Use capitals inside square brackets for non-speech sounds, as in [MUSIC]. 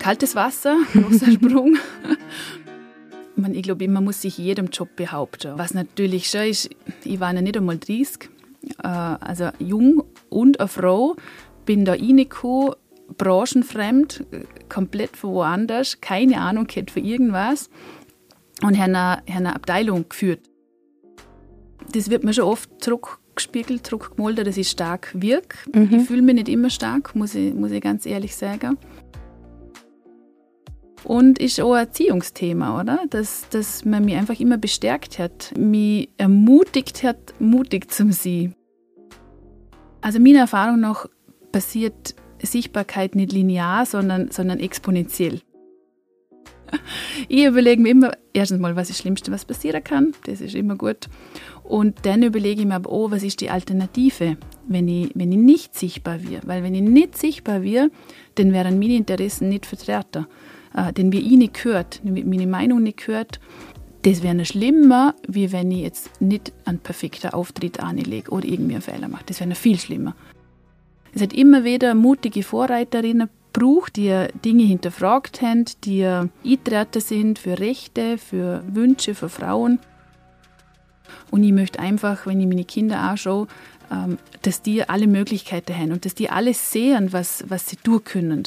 kaltes Wasser, [LAUGHS] großer Sprung. ich glaube, man muss sich jedem Job behaupten. Was natürlich schon ist, ich war ja nicht einmal 30, äh, also jung und eine Frau, bin da reingekommen, branchenfremd, komplett von woanders, keine Ahnung gehabt für irgendwas und habe eine, eine Abteilung geführt. Das wird mir schon oft zurückgespiegelt, zurückgemolden, dass ich stark wirke. Mhm. Ich fühle mich nicht immer stark, muss ich, muss ich ganz ehrlich sagen. Und ist auch ein Erziehungsthema, oder? Dass, dass man mich einfach immer bestärkt hat, mich ermutigt hat, mutig zu sein. Also meiner Erfahrung nach passiert Sichtbarkeit nicht linear, sondern, sondern exponentiell. [LAUGHS] Ich überlege mir immer, erstens mal, was ist das Schlimmste, was passieren kann. Das ist immer gut. Und dann überlege ich mir aber, oh, was ist die Alternative, wenn ich, wenn ich nicht sichtbar werde? Weil wenn ich nicht sichtbar werde, dann wären meine Interessen nicht vertreten. Äh, denn wie ich nicht gehört, meine Meinung nicht gehört, das wäre schlimmer, wie wenn ich jetzt nicht einen perfekten Auftritt anlege oder irgendwie einen Fehler mache. Das wäre viel schlimmer. Es hat immer wieder mutige Vorreiterinnen braucht, die Dinge hinterfragt haben, die eintreten sind für Rechte, für Wünsche für Frauen. Und ich möchte einfach, wenn ich meine Kinder anschaue, ähm, dass die alle Möglichkeiten haben und dass die alles sehen, was, was sie tun können.